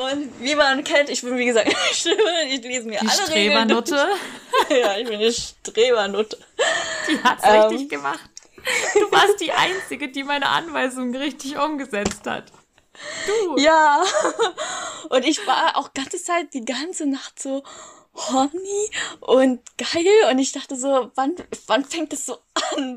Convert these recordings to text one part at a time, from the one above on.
Und wie man kennt, ich bin wie gesagt eine Stimme, ich lese mir die alle Strebernutte. Regeln. ja, ich bin eine Strebernutte. Die hat's ähm, richtig gemacht. Du warst die Einzige, die meine Anweisungen richtig umgesetzt hat. Du. Ja. Und ich war auch ganze Zeit, die ganze Nacht so horny und geil. Und ich dachte so, wann, wann fängt es so an?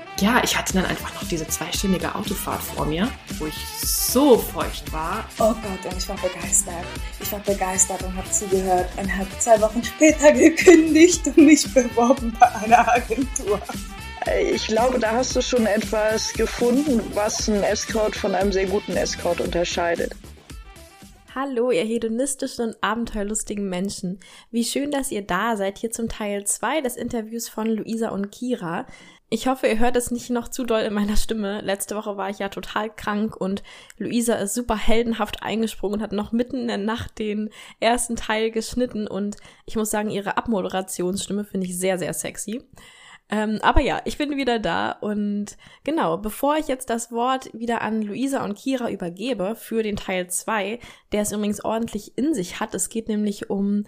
Ja, ich hatte dann einfach noch diese zweistündige Autofahrt vor mir, wo ich so feucht war. Oh Gott, und ich war begeistert. Ich war begeistert und habe zugehört und habe zwei Wochen später gekündigt und mich beworben bei einer Agentur. Ich glaube, da hast du schon etwas gefunden, was einen Escort von einem sehr guten Escort unterscheidet. Hallo, ihr hedonistischen und abenteuerlustigen Menschen. Wie schön, dass ihr da seid, hier zum Teil 2 des Interviews von Luisa und Kira. Ich hoffe, ihr hört es nicht noch zu doll in meiner Stimme. Letzte Woche war ich ja total krank und Luisa ist super heldenhaft eingesprungen und hat noch mitten in der Nacht den ersten Teil geschnitten und ich muss sagen, ihre Abmoderationsstimme finde ich sehr, sehr sexy. Ähm, aber ja, ich bin wieder da und genau, bevor ich jetzt das Wort wieder an Luisa und Kira übergebe für den Teil 2, der es übrigens ordentlich in sich hat, es geht nämlich um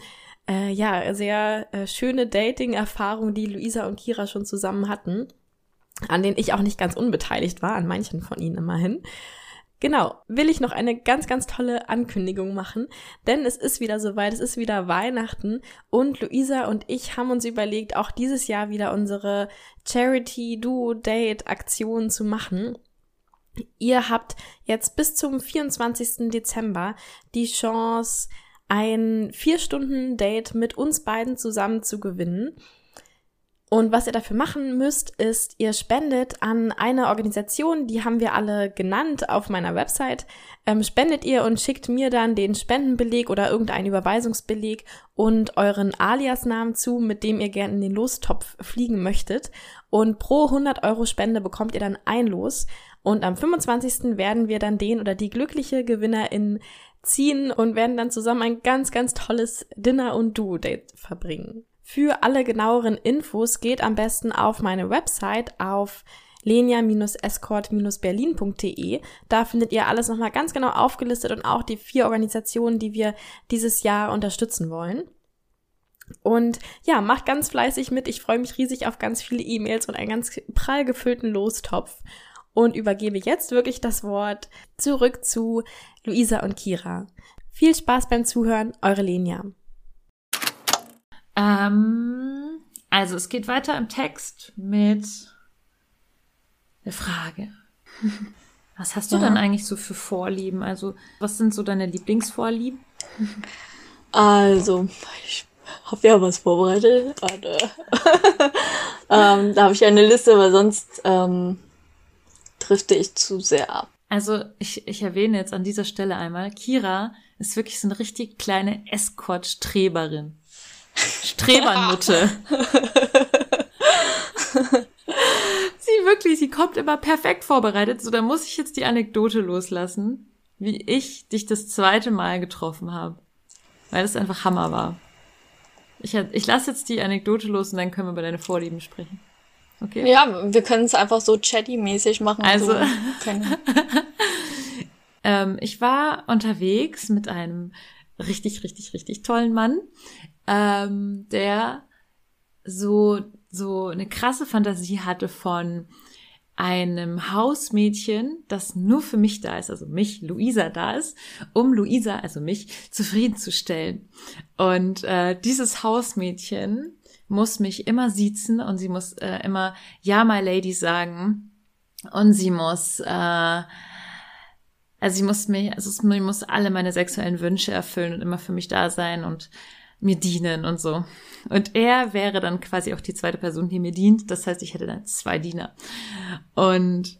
äh, ja, sehr äh, schöne Dating-Erfahrungen, die Luisa und Kira schon zusammen hatten, an denen ich auch nicht ganz unbeteiligt war, an manchen von ihnen immerhin. Genau, will ich noch eine ganz, ganz tolle Ankündigung machen, denn es ist wieder soweit, es ist wieder Weihnachten und Luisa und ich haben uns überlegt, auch dieses Jahr wieder unsere Charity Duo Date Aktion zu machen. Ihr habt jetzt bis zum 24. Dezember die Chance, ein vier Stunden Date mit uns beiden zusammen zu gewinnen. Und was ihr dafür machen müsst, ist, ihr spendet an eine Organisation, die haben wir alle genannt auf meiner Website. Ähm, spendet ihr und schickt mir dann den Spendenbeleg oder irgendeinen Überweisungsbeleg und euren Aliasnamen zu, mit dem ihr gerne in den Lostopf fliegen möchtet. Und pro 100 Euro Spende bekommt ihr dann ein Los. Und am 25. werden wir dann den oder die glückliche Gewinnerin ziehen und werden dann zusammen ein ganz, ganz tolles Dinner- und Duo-Date verbringen. Für alle genaueren Infos geht am besten auf meine Website auf lenia-escort-berlin.de. Da findet ihr alles nochmal ganz genau aufgelistet und auch die vier Organisationen, die wir dieses Jahr unterstützen wollen. Und ja, macht ganz fleißig mit. Ich freue mich riesig auf ganz viele E-Mails und einen ganz prall gefüllten Lostopf und übergebe jetzt wirklich das Wort zurück zu Luisa und Kira. Viel Spaß beim Zuhören, eure Lenia. Ähm, also es geht weiter im Text mit der Frage. Was hast du ja. dann eigentlich so für Vorlieben? Also, was sind so deine Lieblingsvorlieben? Also, ich habe ja was vorbereitet. ähm, da habe ich eine Liste, weil sonst ähm, drifte ich zu sehr ab. Also, ich, ich erwähne jetzt an dieser Stelle einmal, Kira ist wirklich so eine richtig kleine Escort-Streberin. Strebernutte. sie wirklich, sie kommt immer perfekt vorbereitet. So, da muss ich jetzt die Anekdote loslassen, wie ich dich das zweite Mal getroffen habe. Weil das einfach Hammer war. Ich, ich lasse jetzt die Anekdote los und dann können wir über deine Vorlieben sprechen. Okay. Ja, wir können es einfach so chatty-mäßig machen. Also, so. ähm, ich war unterwegs mit einem richtig, richtig, richtig tollen Mann ähm, der so, so eine krasse Fantasie hatte von einem Hausmädchen, das nur für mich da ist, also mich, Luisa da ist, um Luisa, also mich, zufriedenzustellen. Und äh, dieses Hausmädchen muss mich immer siezen und sie muss äh, immer Ja, my lady sagen. Und sie muss, äh, also sie muss mich, also sie muss alle meine sexuellen Wünsche erfüllen und immer für mich da sein und mir dienen und so. Und er wäre dann quasi auch die zweite Person, die mir dient. Das heißt, ich hätte dann zwei Diener. Und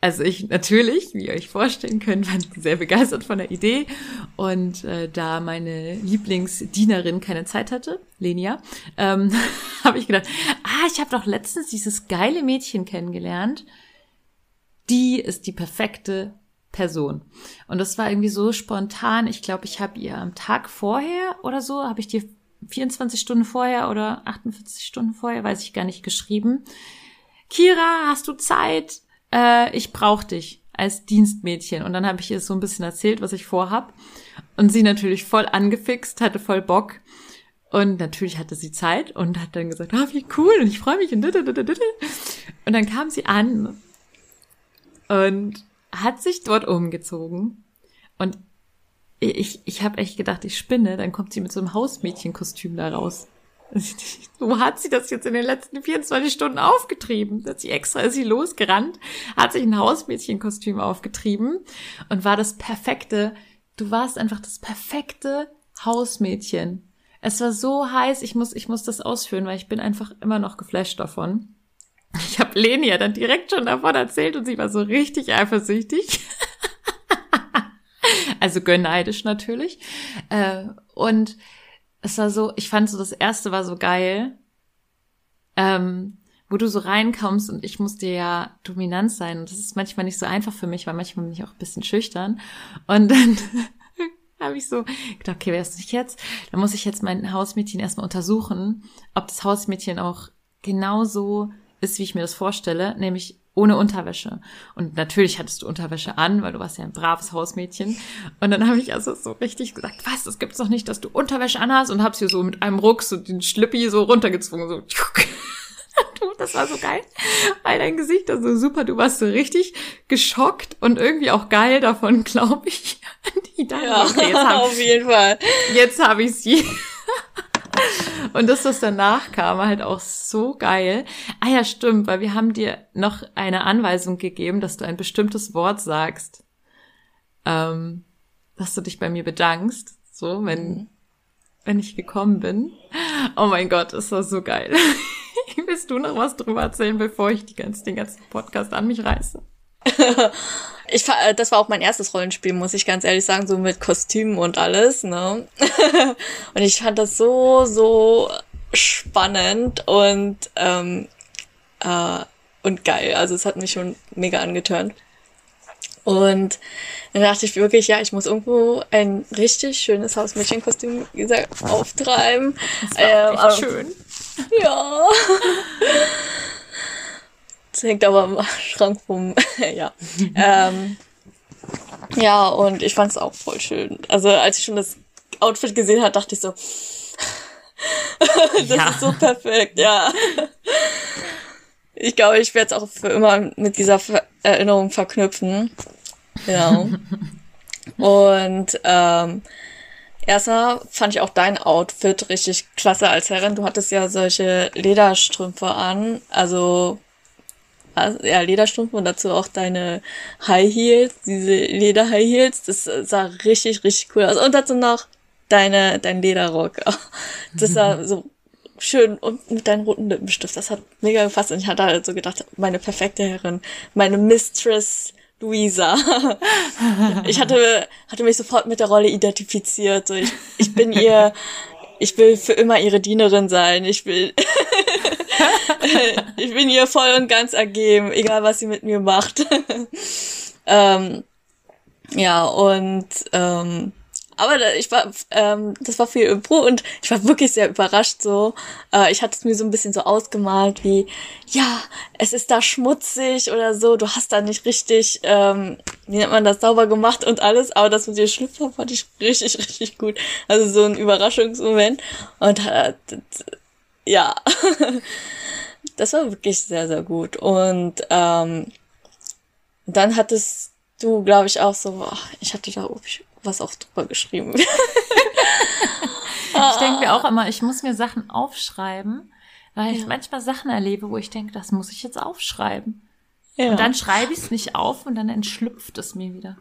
also ich natürlich, wie ihr euch vorstellen könnt, war sehr begeistert von der Idee. Und äh, da meine Lieblingsdienerin keine Zeit hatte, Lenia, ähm, habe ich gedacht, ah, ich habe doch letztens dieses geile Mädchen kennengelernt. die ist die perfekte Person. Und das war irgendwie so spontan. Ich glaube, ich habe ihr am Tag vorher oder so, habe ich dir 24 Stunden vorher oder 48 Stunden vorher, weiß ich gar nicht, geschrieben. Kira, hast du Zeit? Äh, ich brauche dich als Dienstmädchen. Und dann habe ich ihr so ein bisschen erzählt, was ich vorhab. Und sie natürlich voll angefixt, hatte voll Bock. Und natürlich hatte sie Zeit und hat dann gesagt, ah, wie cool und ich freue mich. Und dann kam sie an und hat sich dort umgezogen. Und ich, ich habe echt gedacht, ich spinne. Dann kommt sie mit so einem Hausmädchenkostüm da raus. So hat sie das jetzt in den letzten 24 Stunden aufgetrieben. Hat sie extra ist sie losgerannt, hat sich ein Hausmädchenkostüm aufgetrieben und war das perfekte. Du warst einfach das perfekte Hausmädchen. Es war so heiß, ich muss, ich muss das ausführen, weil ich bin einfach immer noch geflasht davon. Ich habe Leni ja dann direkt schon davon erzählt und sie war so richtig eifersüchtig. also gönneidisch natürlich. Äh, und es war so, ich fand so, das erste war so geil, ähm, wo du so reinkommst und ich musste ja dominant sein. Und das ist manchmal nicht so einfach für mich, weil manchmal bin ich auch ein bisschen schüchtern. Und dann habe ich so gedacht, okay, wer ist nicht jetzt? Dann muss ich jetzt mein Hausmädchen erstmal untersuchen, ob das Hausmädchen auch genauso ist, wie ich mir das vorstelle, nämlich ohne Unterwäsche. Und natürlich hattest du Unterwäsche an, weil du warst ja ein braves Hausmädchen. Und dann habe ich also so richtig gesagt, was, das gibt's doch nicht, dass du Unterwäsche anhast und hab's hier so mit einem Ruck so den Schlippi so runtergezwungen, so. Das war so geil, weil dein Gesicht also super, du warst so richtig geschockt und irgendwie auch geil davon, glaube ich. Die ja, okay, jetzt hab, auf jeden Fall. Jetzt habe ich sie. Und das, was danach kam, war halt auch so geil. Ah ja, stimmt, weil wir haben dir noch eine Anweisung gegeben, dass du ein bestimmtes Wort sagst. Ähm, dass du dich bei mir bedankst. So, wenn, mhm. wenn ich gekommen bin. Oh mein Gott, das war so geil. Willst du noch was drüber erzählen, bevor ich die ganze, den ganzen Podcast an mich reiße? ich, äh, das war auch mein erstes Rollenspiel, muss ich ganz ehrlich sagen, so mit Kostümen und alles, ne? und ich fand das so, so spannend und, ähm, äh, und geil. Also es hat mich schon mega angeturnt. Und dann dachte ich wirklich, ja, ich muss irgendwo ein richtig schönes Hausmädchenkostüm gesagt, auftreiben. Das war ähm, schön. Ja. Das hängt aber im Schrank rum. ja. ähm, ja, und ich fand es auch voll schön. Also als ich schon das Outfit gesehen habe, dachte ich so, das ja. ist so perfekt, ja. Ich glaube, ich werde es auch für immer mit dieser Erinnerung verknüpfen. Genau. und ähm, erstmal fand ich auch dein Outfit richtig klasse als Herrin. Du hattest ja solche Lederstrümpfe an, also ja, Lederstrumpf und dazu auch deine High Heels, diese Leder High Heels, das sah richtig, richtig cool aus. Und dazu noch deine, dein Lederrock. Das sah so schön und mit deinem roten Lippenstift. Das hat mega gefasst und ich hatte halt so gedacht, meine perfekte Herrin, meine Mistress Luisa. Ich hatte, hatte mich sofort mit der Rolle identifiziert. So ich, ich bin ihr, ich will für immer ihre Dienerin sein. Ich will, ich bin ihr voll und ganz ergeben, egal was sie mit mir macht. ähm, ja, und ähm, aber ich war, ähm, das war viel Impro und ich war wirklich sehr überrascht so. Äh, ich hatte es mir so ein bisschen so ausgemalt wie, ja, es ist da schmutzig oder so, du hast da nicht richtig, ähm, wie nennt man das, sauber gemacht und alles, aber das mit dir Schlüpfer fand ich richtig, richtig gut. Also so ein Überraschungsmoment. Und äh, ja, das war wirklich sehr, sehr gut. Und ähm, dann hattest du, glaube ich, auch so, ach, ich hatte da was auch drüber geschrieben. ich denke mir auch immer, ich muss mir Sachen aufschreiben, weil ja. ich manchmal Sachen erlebe, wo ich denke, das muss ich jetzt aufschreiben. Ja. Und dann schreibe ich es nicht auf und dann entschlüpft es mir wieder.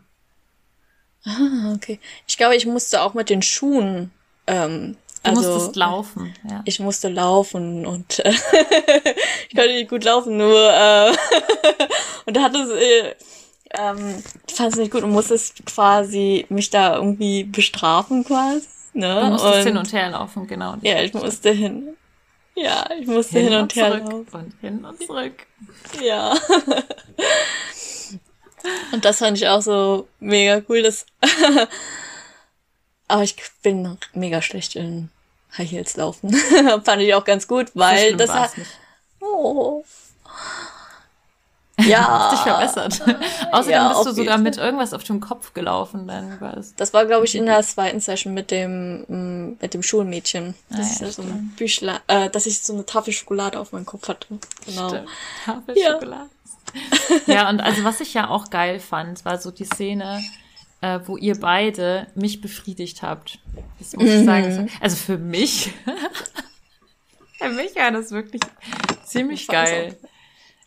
Ah, okay. Ich glaube, ich musste auch mit den Schuhen ähm, Du also, musstest laufen, ja. Ich musste laufen und äh, ich konnte nicht gut laufen, nur äh, und da hatte es, äh, ähm, fand es nicht gut und musstest quasi mich da irgendwie bestrafen quasi. Ne? Du musstest und, hin und her laufen, genau. Ja, ich musste hin. Ja, ich musste hin, hin und, und her laufen. Und hin und zurück. Ja. Und das fand ich auch so mega cool. Das Aber ich bin mega schlecht in High Heels laufen. fand ich auch ganz gut, weil schlimm das hat. nicht. Oh. Hast dich Ja, verbessert. Außerdem Ja, bist du sogar mit irgendwas auf dem Kopf gelaufen, dann war es. das war, glaube ich, in der zweiten Session mit dem, mm, mit dem Schulmädchen. Ah, Das ja, ist so ein Büchlein, äh, dass ich so eine Tafel Schokolade auf meinem Kopf hatte. Genau. Stimmt. Tafel Ja. Schokolade. Ja, und also was ich ja auch geil fand, war so die Szene, äh, wo ihr beide mich befriedigt habt. Das muss ich sagen. das war- Also für mich, für mich war das wirklich ziemlich geil.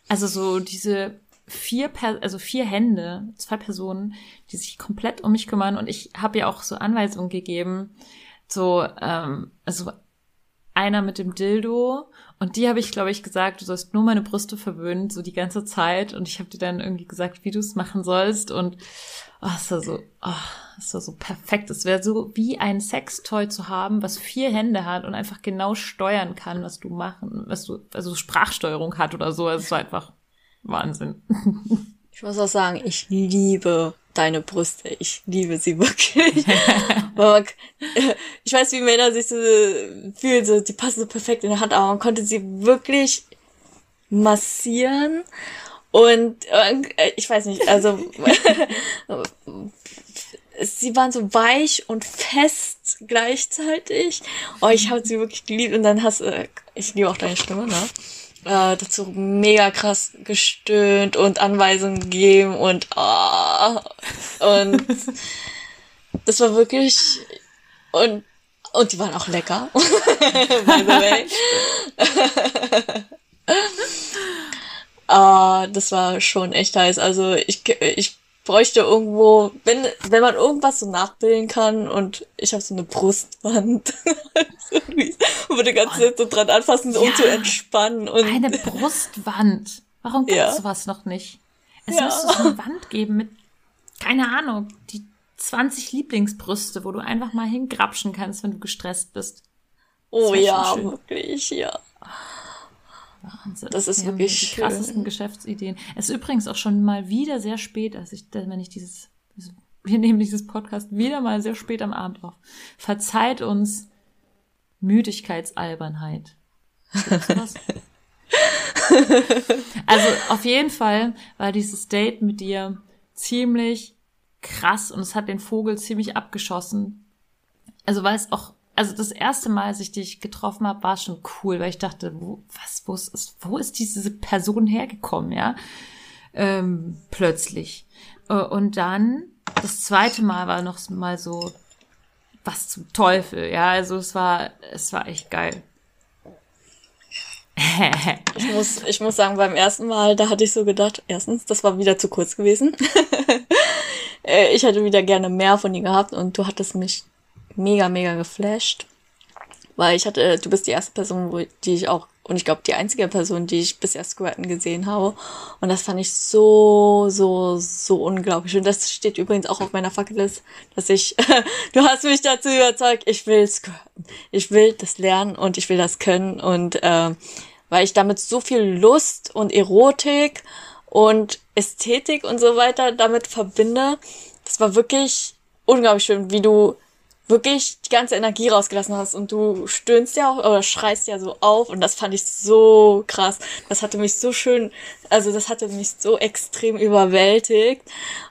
Also so diese vier, per also vier Hände, zwei Personen, die sich komplett um mich kümmern und ich habe ja auch so Anweisungen gegeben, so ähm, also einer mit dem Dildo und die habe ich, glaube ich, gesagt, du sollst nur meine Brüste verwöhnen, so die ganze Zeit. Und ich habe dir dann irgendwie gesagt, wie du es machen sollst. Und oh, es war so, oh, es war so perfekt. Es wäre so wie ein Sextoy zu haben, was vier Hände hat und einfach genau steuern kann, was du machen, was du, also Sprachsteuerung hat oder so. Es war einfach Wahnsinn. Ich muss auch sagen, ich liebe deine Brüste. Ich liebe sie wirklich. Ich weiß, wie Männer sich so fühlen, so, die passen so perfekt in der Hand, aber man konnte sie wirklich massieren. Und äh, ich weiß nicht, also sie waren so weich und fest gleichzeitig. Oh, ich habe sie wirklich geliebt. Und dann hast du, ich liebe auch deine Stimme, ne? Äh, dazu mega krass gestöhnt und Anweisungen gegeben und ah und das war wirklich und und die waren auch lecker. By the way. Ah, das war schon echt heiß. Also ich, ich bräuchte irgendwo, wenn, wenn man irgendwas so nachbilden kann und ich habe so eine Brustwand, so, und würde ganz Zeit so dran anfassen, um Ja. zu entspannen. Und Eine Brustwand. Warum gibt's Ja. sowas noch nicht? Es Ja. müsste so eine Wand geben mit, keine Ahnung, die 20 Lieblingsbrüste, wo du einfach mal hingrapschen kannst, wenn du gestresst bist. oh ja, wirklich, ja. Wahnsinn. Das ist Wir wirklich die krassesten schön. Geschäftsideen. Es ist übrigens auch schon mal wieder sehr spät, als ich, wenn ich dieses, wir nehmen dieses Podcast wieder mal sehr spät am Abend auf. Verzeiht uns Müdigkeitsalbernheit. Also auf jeden Fall war dieses Date mit dir ziemlich krass und es hat den Vogel ziemlich abgeschossen. Also weil es auch, also das erste Mal, als ich dich getroffen habe, war schon cool, weil ich dachte, wo, was, wo ist, wo ist diese Person hergekommen, ja? Ähm, plötzlich. Äh, Und dann, das zweite Mal war noch mal so, was zum Teufel, ja? Also es war, es war echt geil. Ich muss, ich muss sagen, beim ersten Mal, da hatte ich so gedacht, erstens, das war wieder zu kurz gewesen. Äh, ich hätte wieder gerne mehr von dir gehabt und du hattest mich mega, mega geflasht. Weil ich hatte, du bist die erste Person, wo, die ich auch, und ich glaube die einzige Person, die ich bisher squirten gesehen habe. Und das fand ich so, so, so unglaublich. Und das steht übrigens auch auf meiner Fackelist, dass ich, du hast mich dazu überzeugt, ich will squirten. Ich will das lernen und ich will das können. Und äh, weil ich damit so viel Lust und Erotik und Ästhetik und so weiter damit verbinde. Das war wirklich unglaublich schön, wie du wirklich die ganze Energie rausgelassen hast und du stöhnst ja auch oder schreist ja so auf und das fand ich so krass. Das hatte mich so schön, also das hatte mich so extrem überwältigt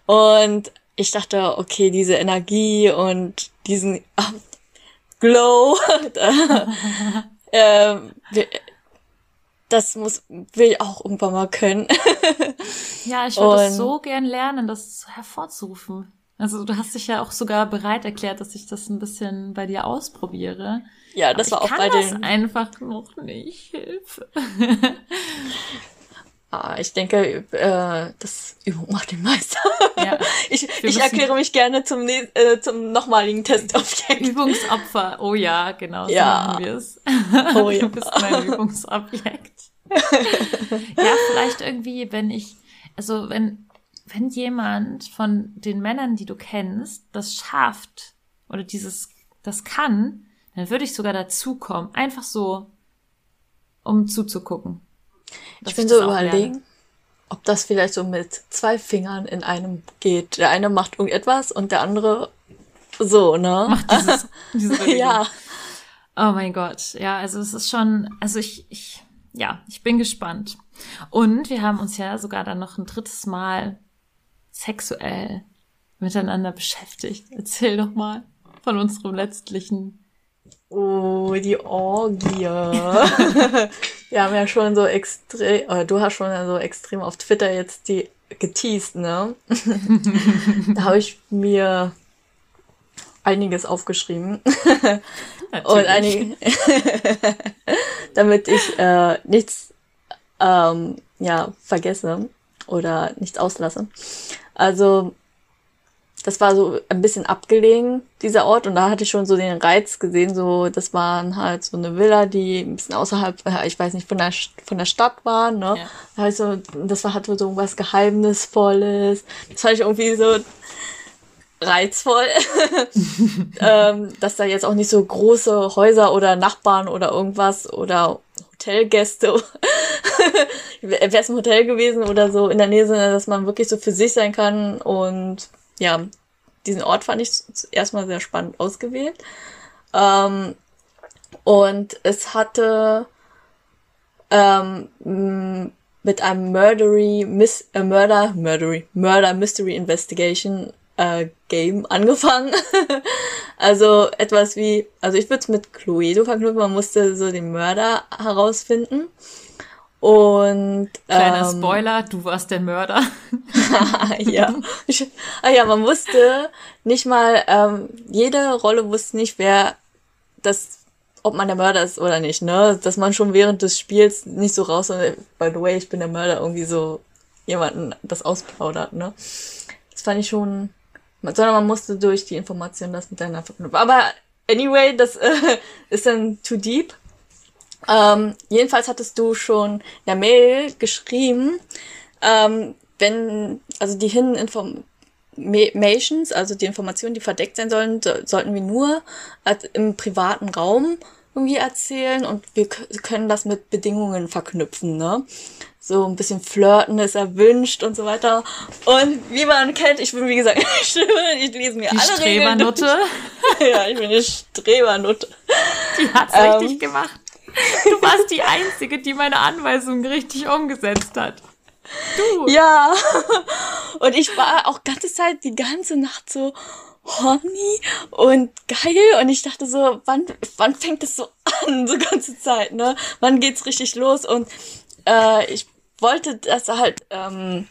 und ich dachte, okay, diese Energie und diesen ah, Glow, ähm, wir- das muss, will ich auch irgendwann mal können. Ja, ich würde Und- so gern lernen, das hervorzurufen. Also du hast dich ja auch sogar bereit erklärt, dass ich das ein bisschen bei dir ausprobiere. ja, das Aber war ich auch kann bei das den, einfach noch nicht. Hilfe. ah, ich denke, äh, das Übung macht den Meister. Ja. Ich, ich erkläre mich gerne zum, äh, zum nochmaligen Testobjekt. Übungsopfer. Oh ja, genau, so Ja. machen wir es. Oh ja. Du bist mein Übungsobjekt. ja, vielleicht irgendwie, wenn ich, also wenn, wenn jemand von den Männern, die du kennst, das schafft oder dieses, das kann, dann würde ich sogar dazukommen. Einfach so, um zuzugucken. Ich bin das so überlegen. ob das vielleicht so mit zwei Fingern in einem geht. Der eine macht irgendetwas und der andere so, ne? Macht dieses, diese Bewegung. ja. Oh mein Gott. Ja, also es ist schon, also ich, ich, ja, ich bin gespannt. Und wir haben uns ja sogar dann noch ein drittes Mal sexuell miteinander beschäftigt. Erzähl doch mal von unserem letztlichen. Oh, die Orgie. Wir haben ja schon so extrem, oder du hast schon so extrem auf Twitter jetzt die geteased, ne? da habe ich mir einiges aufgeschrieben. Und einige, damit ich äh, nichts ähm, ja, vergesse oder nichts auslasse. Also das war so ein bisschen abgelegen, dieser Ort, und da hatte ich schon so den Reiz gesehen, so, das waren halt so eine Villa, die ein bisschen außerhalb, äh, ich weiß nicht, von der, von der Stadt war, ne? Ja. Also, das war, hatte so was Geheimnisvolles. Das fand ich irgendwie so reizvoll, ähm, dass da jetzt auch nicht so große Häuser oder Nachbarn oder irgendwas oder Hotelgäste, wäre es ein Hotel gewesen oder so in der Nähe sind, dass man wirklich so für sich sein kann und ja, diesen Ort fand ich erstmal sehr spannend ausgewählt. Ähm, und es hatte ähm, mit einem Murdery, Miss, äh, Murder, Murdery, Murder Mystery Investigation äh, Game angefangen. also etwas wie, also ich würde es mit Cluedo verknüpfen, man musste so den Mörder herausfinden. Und Kleiner ähm, Spoiler, du warst der Mörder. ja. Ich, ah ja, man wusste nicht mal, ähm, jede Rolle wusste nicht, wer das, ob man der Mörder ist oder nicht, ne? Dass man schon während des Spiels nicht so raus, und, by the way, ich bin der Mörder, irgendwie so jemanden das ausplaudert, ne? Das fand ich schon, sondern man musste durch die Information das miteinander verknüpfen. Aber anyway, das äh, ist dann too deep. Ähm, jedenfalls hattest du schon in der Mail geschrieben, ähm, wenn, also die Hidden Informations, also die Informationen, die verdeckt sein sollen, so, sollten wir nur als im privaten Raum irgendwie erzählen und wir können das mit Bedingungen verknüpfen, ne? So ein bisschen flirten ist erwünscht und so weiter. Und wie man kennt, ich bin wie gesagt, ich, ich lese mir Die alle Regeln. Strebernutte, Ja, ich bin eine Strebernutte. die hat's Ähm. richtig gemacht. Du warst die Einzige, die meine Anweisungen richtig umgesetzt hat. Du. Ja. Und ich war auch ganze Zeit, die ganze Nacht so horny und geil. Und ich dachte so, wann, wann fängt es so an, so ganze Zeit, ne? Wann geht's richtig los? Und äh, ich wollte das halt, ähm,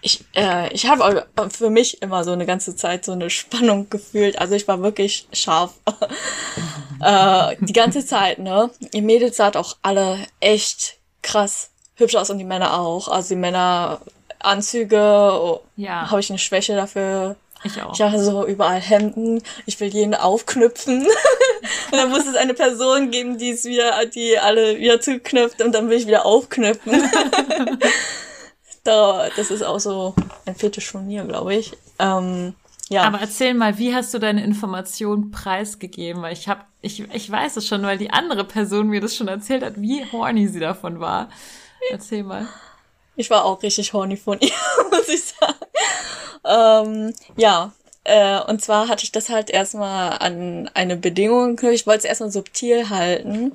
ich, äh, ich habe für mich immer so eine ganze Zeit so eine Spannung gefühlt. Also ich war wirklich scharf. äh, die ganze Zeit, ne? Die Mädels sahen auch alle echt krass hübsch aus und die Männer auch. Also die Männer Anzüge, oh, Ja. habe ich eine Schwäche dafür. Ich auch. Ich habe so überall Hemden, ich will jeden aufknüpfen. und dann muss es eine Person geben, die es wieder, die alle wieder zuknüpft und dann will ich wieder aufknüpfen. da, das ist auch so ein Fetisch von mir, glaube ich. Ähm, ja. Aber erzähl mal, wie hast du deine Information preisgegeben? Weil ich hab, ich, ich weiß es schon, weil die andere Person mir das schon erzählt hat, wie horny sie davon war. Erzähl mal. Ich war auch richtig horny von ihr, muss ich sagen. Ähm, ja, äh, und zwar hatte ich das halt erstmal an eine Bedingung geknüpft. Ich wollte es erstmal subtil halten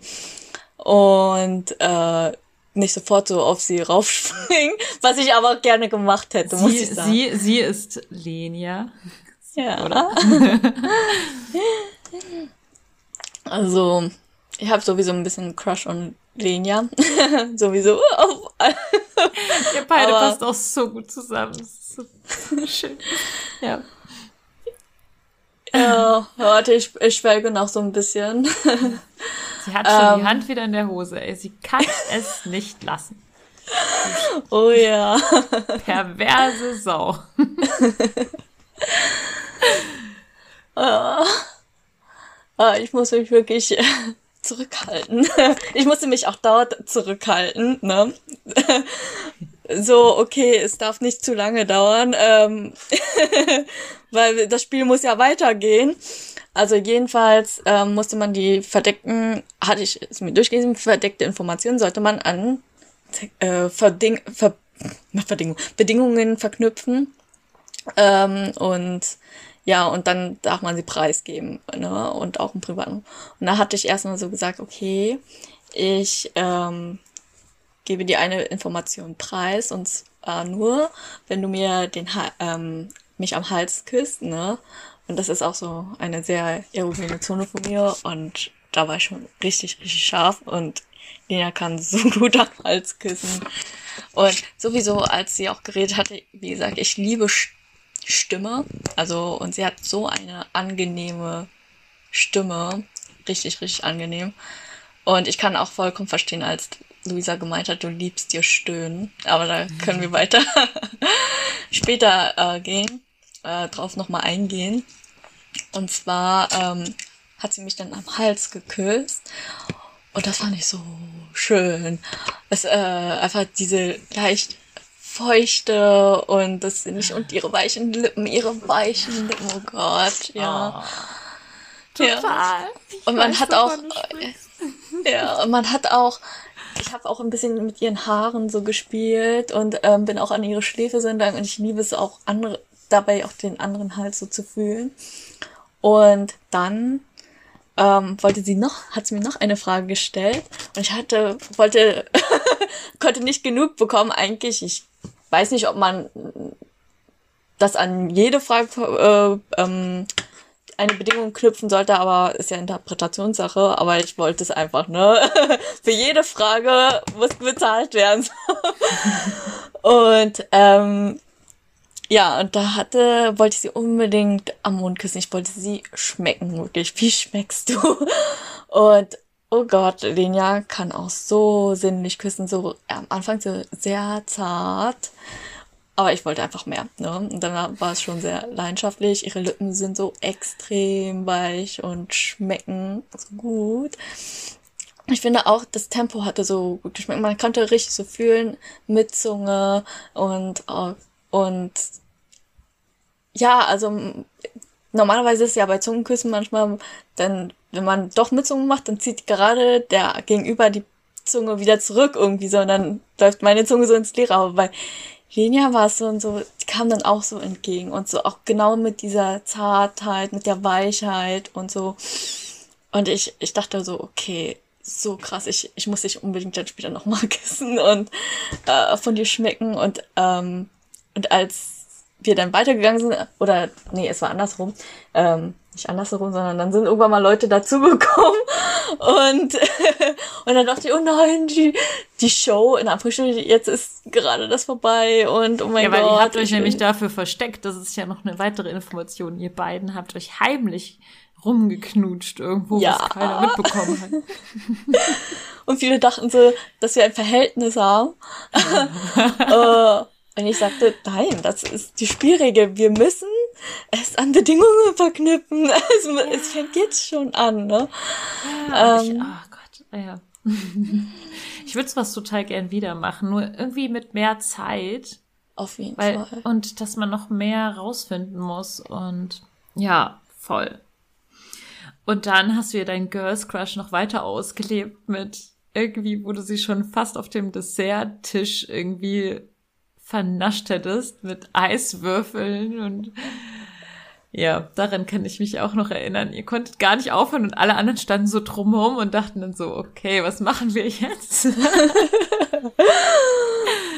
und äh, nicht sofort so auf sie raufspringen, was ich aber gerne gemacht hätte, muss Sie, ich sagen. sie, sie ist Lenia. ja, oder? also, ich habe sowieso ein bisschen Crush on Lenia. sowieso auf Ihr beide Aber- passt auch so gut zusammen. Das ist so schön. Ja. Ja, warte, ich, ich schwelge noch so ein bisschen. Sie hat schon Ähm. die Hand wieder in der Hose. Ey. Sie kann es nicht lassen. Oh ja. Perverse Sau. Ah, ich muss mich wirklich zurückhalten. Ich musste mich auch dort zurückhalten, ne? So, okay, es darf nicht zu lange dauern, ähm, weil das Spiel muss ja weitergehen. Also jedenfalls ähm, musste man die verdeckten, hatte ich es mir durchgelesen, verdeckte Informationen sollte man an äh, verding, ver, Bedingungen, verknüpfen. Ähm, und ja, und dann darf man sie preisgeben, ne? Und auch im Privaten. Und da hatte ich erstmal so gesagt, okay, ich ähm, gebe dir eine Information preis und zwar nur, wenn du mir den ähm, mich am Hals küsst, ne? Und das ist auch so eine sehr erogene Zone von mir und da war ich schon richtig, richtig scharf und Lena kann so gut am Hals küssen. Und sowieso, als sie auch geredet hatte, wie gesagt, ich liebe Stimme. Also, und sie hat so eine angenehme Stimme. Richtig, richtig angenehm. Und ich kann auch vollkommen verstehen, als Luisa gemeint hat, du liebst dir stöhnen. Aber da können wir weiter später äh, gehen, äh, drauf nochmal eingehen. Und zwar ähm, hat sie mich dann am Hals geküsst. Und das fand ich so schön. Es, äh, einfach diese leicht feuchte und das nicht und ihre weichen Lippen, ihre weichen Lippen, oh Gott, ja. Oh, total. Ja. Und man hat auch, ja, und man hat auch, ich habe auch ein bisschen mit ihren Haaren so gespielt und ähm, bin auch an ihre Schläfe so entlang und ich liebe es auch andere, dabei auch den anderen Hals so zu fühlen. Und dann ähm, wollte sie noch, hat sie mir noch eine Frage gestellt und ich hatte, wollte, konnte nicht genug bekommen eigentlich. Ich weiß nicht, ob man das an jede Frage äh, ähm, eine Bedingung knüpfen sollte, aber ist ja Interpretationssache. Aber ich wollte es einfach, ne? Für jede Frage muss bezahlt werden. und ähm, ja, und da hatte, wollte ich sie unbedingt am Mund küssen. Ich wollte sie schmecken, wirklich. Wie schmeckst du? Und oh Gott, Lenia kann auch so sinnlich küssen, so am Anfang so sehr zart. Aber ich wollte einfach mehr, ne? Und dann war es schon sehr leidenschaftlich. Ihre Lippen sind so extrem weich und schmecken so gut. Ich finde auch, das Tempo hatte so gut geschmeckt. Man konnte richtig so fühlen mit Zunge und oh, und ja, also normalerweise ist ja bei Zungenküssen manchmal, dann, wenn man doch mit Zunge macht, dann zieht gerade der Gegenüber die Zunge wieder zurück irgendwie so und dann läuft meine Zunge so ins Leere. Aber bei Lenia war es so und so, die kam dann auch so entgegen und so auch genau mit dieser Zartheit, mit der Weichheit und so. Und ich, ich dachte so, okay, so krass, ich, ich muss dich unbedingt dann später nochmal küssen und äh, von dir schmecken und ähm, und als wir dann weitergegangen sind, oder nee, es war andersrum, ähm, nicht andersrum, sondern dann sind irgendwann mal Leute dazugekommen und, und dann dachte ich, oh nein, die, die Show in Anführungsstrichen, jetzt ist gerade das vorbei und oh mein ja, Gott. Ja, weil ihr habt euch nämlich dafür versteckt, das ist ja noch eine weitere Information. Ihr beiden habt euch heimlich rumgeknutscht irgendwo, Ja. was keiner mitbekommen hat. Und viele dachten so, dass wir ein Verhältnis haben. äh, und ich sagte, nein, das ist die Spielregel. Wir müssen es an Bedingungen verknüpfen. Es, es fängt jetzt schon an, ne? Ja, ich, Ähm. oh Gott, ja. Ich würde was total gern wieder machen, nur irgendwie mit mehr Zeit, Auf jeden weil Fall. und dass man noch mehr rausfinden muss und ja, voll. Und dann hast du ja deinen Girls Crush noch weiter ausgelebt mit irgendwie, wo du sie schon fast auf dem Desserttisch irgendwie vernascht hättest mit Eiswürfeln und ja, daran kann ich mich auch noch erinnern. Ihr konntet gar nicht aufhören und alle anderen standen so drumherum und dachten dann so, okay, was machen wir jetzt?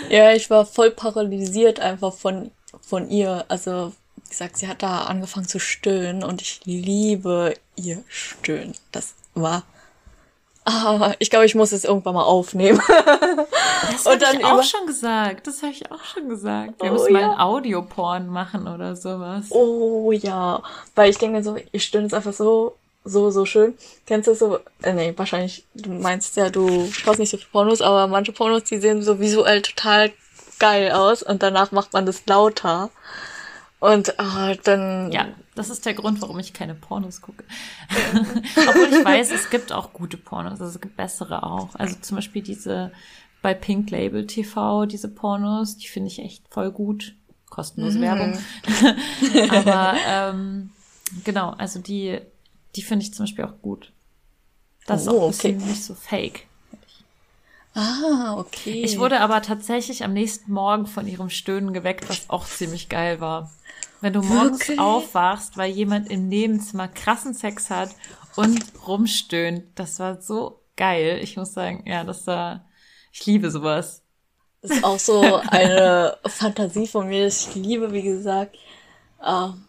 Ja, ich war voll paralysiert einfach von, von ihr. Also, wie gesagt, sie hat da angefangen zu stöhnen und ich liebe ihr Stöhnen. Das war. Ah, ich glaube, ich muss es irgendwann mal aufnehmen. Das habe ich auch schon gesagt. Das habe ich auch schon gesagt. Wir Oh, müssen mal ja. einen Audioporn machen oder sowas. Oh ja, weil ich denke so, ihr Stöhnen ist einfach so, so, so schön. Kennst du so, äh, nee, wahrscheinlich, du meinst ja, du schaust nicht so viel Pornos, aber manche Pornos, die sehen so visuell total geil aus und danach macht man das lauter. Und ah, dann, Ja, das ist der Grund, warum ich keine Pornos gucke. Obwohl ich weiß, es gibt auch gute Pornos, also es gibt bessere auch. Also zum Beispiel diese bei Pink Label TV, diese Pornos, die finde ich echt voll gut. Kostenlose Werbung. Aber ähm, genau, also die, die finde ich zum Beispiel auch gut. Das ist Oh, auch ein bisschen okay. nicht so fake. Ah, okay. Ich wurde aber tatsächlich am nächsten Morgen von ihrem Stöhnen geweckt, was auch ziemlich geil war. Wenn du morgens Wirklich? aufwachst, weil jemand im Nebenzimmer krassen Sex hat und rumstöhnt, das war so geil. Ich muss sagen, ja, das war, ich liebe sowas. Das ist auch so eine Fantasie von mir. Ich liebe, wie gesagt, ähm,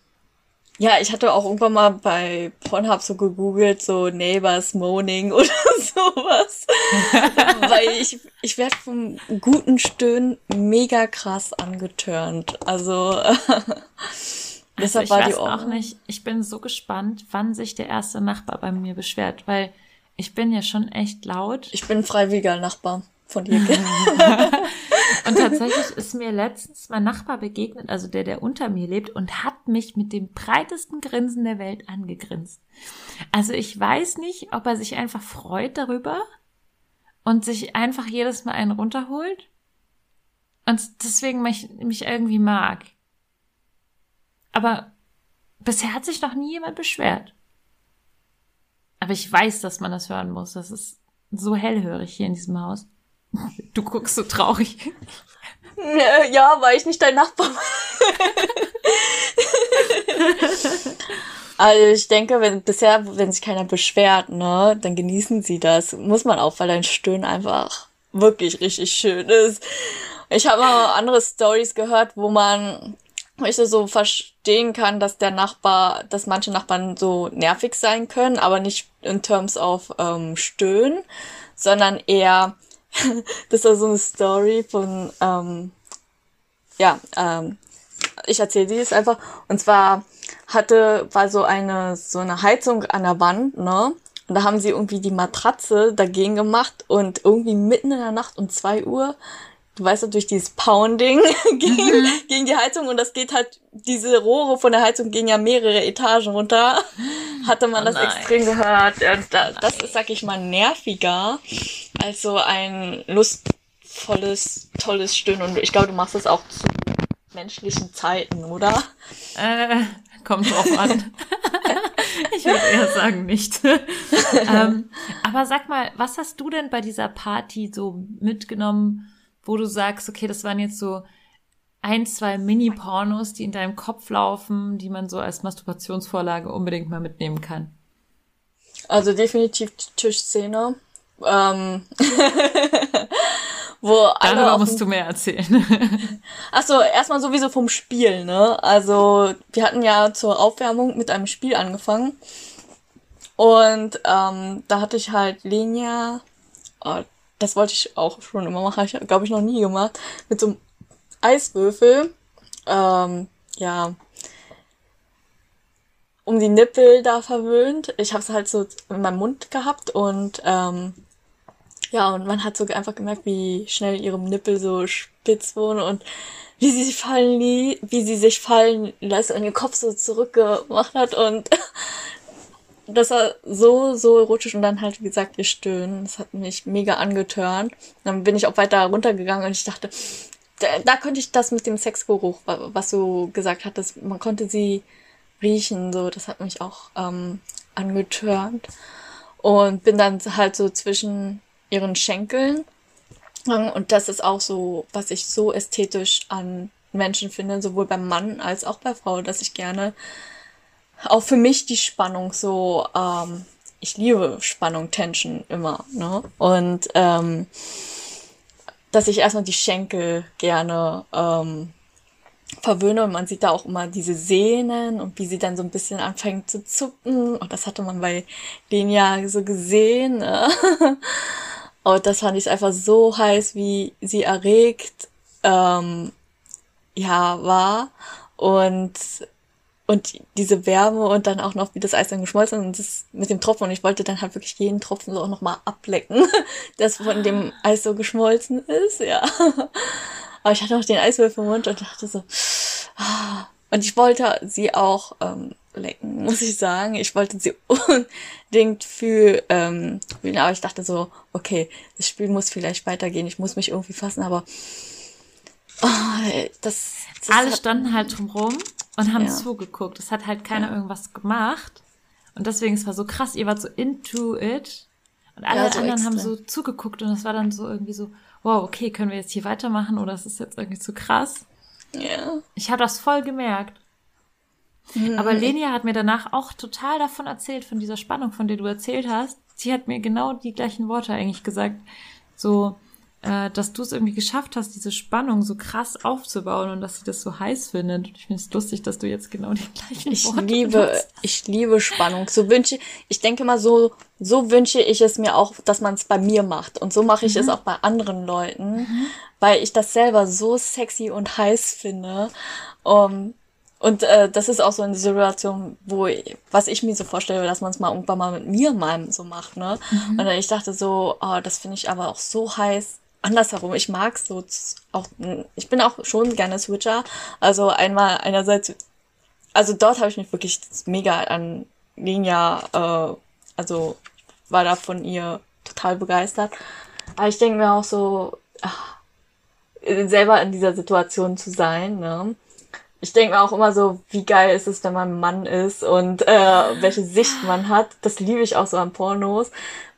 ja, ich hatte auch irgendwann mal bei Pornhub so gegoogelt, so Neighbors Moaning oder sowas. Weil ich, ich werde vom guten Stöhnen mega krass angetörnt. Also, Also deshalb ich war die weiß auch Ordnung. nicht. Ich bin so gespannt, wann sich der erste Nachbar bei mir beschwert, weil ich bin ja schon echt laut. Ich bin ein freiwilliger Nachbar von dir. Und tatsächlich ist mir letztens mein Nachbar begegnet, also der, der unter mir lebt, und hat mich mit dem breitesten Grinsen der Welt angegrinst. Also ich weiß nicht, ob er sich einfach freut darüber und sich einfach jedes Mal einen runterholt und deswegen mich, mich irgendwie mag. Aber bisher hat sich noch nie jemand beschwert. Aber ich weiß, dass man das hören muss. Das ist so hellhörig hier in diesem Haus. Du guckst so traurig. ja, weil ich nicht dein Nachbar bin. Also ich denke, wenn bisher, wenn sich keiner beschwert, ne, dann genießen sie das. Muss man auch, weil dein Stöhnen einfach wirklich richtig schön ist. Ich habe mal andere Stories gehört, wo man ich so verstehen kann, dass der Nachbar, dass manche Nachbarn so nervig sein können, aber nicht in terms of ähm, Stöhnen, sondern eher, das war so eine Story von, ähm, ja, ähm, ich erzähle sie jetzt einfach. Und zwar hatte, war so eine, so eine Heizung an der Wand, ne? Und da haben sie irgendwie die Matratze dagegen gemacht und irgendwie mitten in der Nacht um zwei Uhr, weißt ja, durch dieses Pounding gegen, gegen die Heizung und das geht halt, diese Rohre von der Heizung gehen ja mehrere Etagen runter, hatte man das nein. extrem gehört. Und da, das ist, sag ich mal, nerviger als so ein lustvolles, tolles Stöhnen. Und ich glaube, du machst das auch zu menschlichen Zeiten, oder? Äh, kommt drauf an. ich würde eher sagen nicht. ähm, aber sag mal, was hast du denn bei dieser Party so mitgenommen, wo du sagst, okay, das waren jetzt so ein, zwei Mini-Pornos, die in deinem Kopf laufen, die man so als Masturbationsvorlage unbedingt mal mitnehmen kann? Also definitiv die Tischszene. Ähm, wo Darüber musst du mehr erzählen. Achso, erstmal sowieso vom Spiel, ne? Also, wir hatten ja zur Aufwärmung mit einem Spiel angefangen. Und ähm, da hatte ich halt Lenia, oh, das wollte ich auch schon immer machen, ich glaube ich noch nie gemacht, mit so einem Eiswürfel, ähm, ja, um die Nippel da verwöhnt. Ich habe es halt so in meinem Mund gehabt und ähm, ja, und man hat so einfach gemerkt, wie schnell ihre Nippel so spitz wurden und wie sie sich fallen lie wie sie sich fallen lässt und den Kopf so zurückgemacht hat und das war so, so erotisch und dann halt, wie gesagt, ihr Stöhnen. Das hat mich mega angetörnt. Dann bin ich auch weiter runtergegangen und ich dachte, da, da konnte ich das mit dem Sexgeruch, wa- was du gesagt hattest, man konnte sie riechen, so, das hat mich auch ähm, angetörnt. Und bin dann halt so zwischen ihren Schenkeln. Ähm, Und das ist auch so, was ich so ästhetisch an Menschen finde, sowohl beim Mann als auch bei Frau, dass ich gerne auch für mich die Spannung so, ähm, ich liebe Spannung, Tension immer, ne? Und ähm, dass ich erstmal die Schenkel gerne ähm, verwöhne und man sieht da auch immer diese Sehnen und wie sie dann so ein bisschen anfängt zu zucken. Und das hatte man bei denen ja so gesehen. Ne? Und das fand ich einfach so heiß, wie sie erregt ähm, ja war. Und und diese Wärme und dann auch noch, wie das Eis dann geschmolzen ist und das mit dem Tropfen. Und ich wollte dann halt wirklich jeden Tropfen so auch nochmal ablecken, das von dem Eis so geschmolzen ist, ja. Aber ich hatte auch den Eiswürfel im Mund und dachte so, ah. und ich wollte sie auch ähm, lecken, muss ich sagen. Ich wollte sie unbedingt für, ähm, fühlen, aber ich dachte so, okay, das Spiel muss vielleicht weitergehen, ich muss mich irgendwie fassen, aber oh, das, das Alle hat- standen halt drumrum und haben Ja. zugeguckt. Es hat halt keiner irgendwas gemacht. Und deswegen, es war so krass, ihr wart so into it. Und alle Ja, so anderen haben extrem. so zugeguckt und es war dann so irgendwie so, wow, okay, können wir jetzt hier weitermachen oder ist es jetzt irgendwie zu krass? Ja. Ich habe das voll gemerkt. Aber Lenia hat mir danach auch total davon erzählt, von dieser Spannung, von der du erzählt hast. Sie hat mir genau die gleichen Worte eigentlich gesagt. So, äh, dass du es irgendwie geschafft hast, diese Spannung so krass aufzubauen und dass sie das so heiß findet. Und ich finde es lustig, dass du jetzt genau die gleichen Ich Worte liebe, benutzt. ich liebe Spannung. So wünsche, ich denke mal so, so wünsche ich es mir auch, dass man es bei mir macht. Und so mache ich es auch bei anderen Leuten, weil ich das selber so sexy und heiß finde. Um, und äh, das ist auch so eine Situation, wo was ich mir so vorstelle, dass man es mal irgendwann mal mit mir mal so macht, ne? Und dann ich dachte so, oh, das finde ich aber auch so heiß. Andersherum, ich mag so auch, ich bin auch schon gerne Switcher. Also einmal einerseits also dort habe ich mich wirklich mega an Linia, äh, also war da von ihr total begeistert. Aber ich denke mir auch so, ach, selber in dieser Situation zu sein, ne? Ich denke mir auch immer so, wie geil ist es, wenn man Mann ist und äh, welche Sicht man hat. Das liebe ich auch so an Pornos.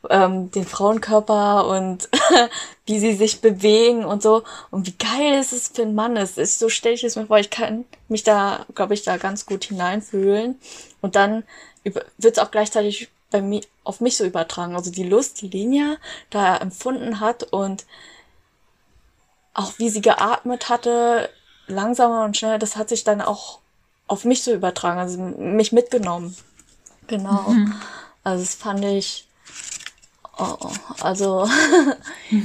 Ähm, den Frauenkörper und wie sie sich bewegen und so. Und wie geil ist es für einen Mann ist. ist so stelle ich es mir vor, ich kann mich da, glaube ich, da ganz gut hineinfühlen. Und dann wird es auch gleichzeitig bei mir auf mich so übertragen. Also die Lust, die Linia da empfunden hat und auch wie sie geatmet hatte, langsamer und schneller, das hat sich dann auch auf mich so übertragen, also mich mitgenommen. Genau. Also das fand ich, oh, oh, also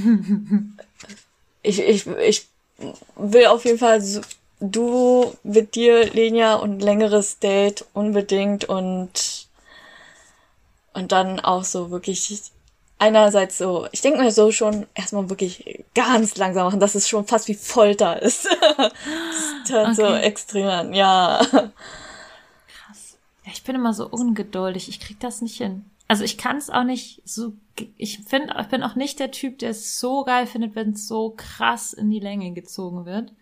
ich, ich, ich will auf jeden Fall so, du mit dir, Lenia, und längeres Date unbedingt und und dann auch so wirklich einerseits so, ich denke mir so schon erstmal wirklich ganz langsam machen, dass es schon fast wie Folter ist. das hört so Okay. extrem an, ja. Ja, ich bin immer so ungeduldig. Ich krieg das nicht hin. Also ich kann es auch nicht so. Ich finde, ich bin auch nicht der Typ, der es so geil findet, wenn es so krass in die Länge gezogen wird,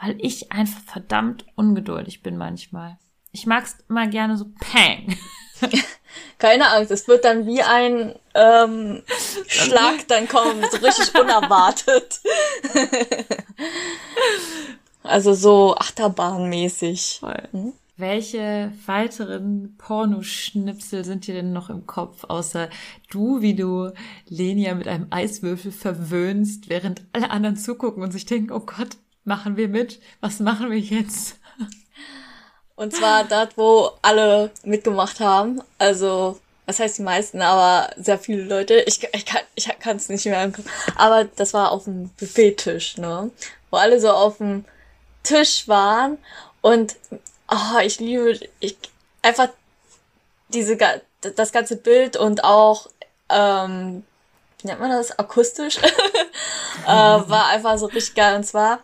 weil ich einfach verdammt ungeduldig bin manchmal. Ich mag's immer gerne so Pang. Keine Angst, es wird dann wie ein ähm, Schlag dann kommen, so richtig unerwartet. also so Achterbahnmäßig. Voll. Welche weiteren Pornoschnipsel sind dir denn noch im Kopf, außer du, wie du Lenia mit einem Eiswürfel verwöhnst, während alle anderen zugucken und sich denken, oh Gott, machen wir mit? Was machen wir jetzt? Und zwar dort, wo alle mitgemacht haben. Also, was heißt die meisten, aber sehr viele Leute. Ich, ich kann ich kann es nicht mehr Kopf. Aber das war auf dem Buffettisch, ne? Wo alle so auf dem Tisch waren und oh, ich liebe ich einfach diese das ganze Bild und auch ähm, wie nennt man das akustisch äh, war einfach so richtig geil und zwar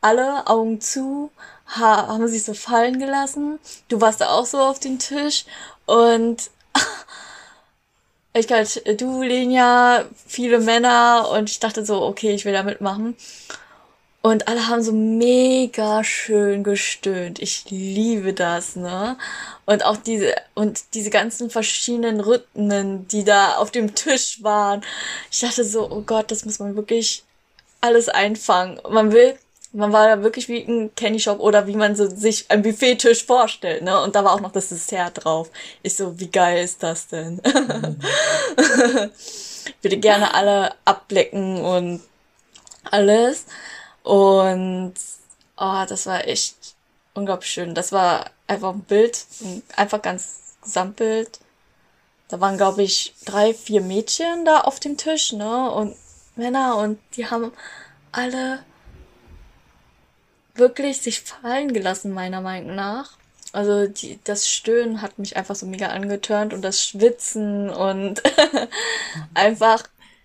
alle Augen zu ha haben sich so fallen gelassen du warst da auch so auf den Tisch und ich glaube, du, Lenia, viele Männer und ich dachte so, okay, ich will da mitmachen. Und alle haben so mega schön gestöhnt. Ich liebe das, ne? Und auch diese, und diese ganzen verschiedenen Rhythmen, die da auf dem Tisch waren. Ich dachte so, oh Gott, das muss man wirklich alles einfangen. Man will, man war da wirklich wie ein Candy Shop oder wie man so sich einen Buffettisch vorstellt, ne? Und da war auch noch das Dessert drauf. Ich so, wie geil ist das denn? ich würde gerne alle ablecken und alles. Und oh, das war echt unglaublich schön. Das war einfach ein Bild, ein einfach ganz Gesamtbild. Da waren, glaube ich, drei, vier Mädchen da auf dem Tisch, ne? Und Männer und die haben alle wirklich sich fallen gelassen, meiner Meinung nach. Also die, das Stöhnen hat mich einfach so mega angetörnt und das Schwitzen und einfach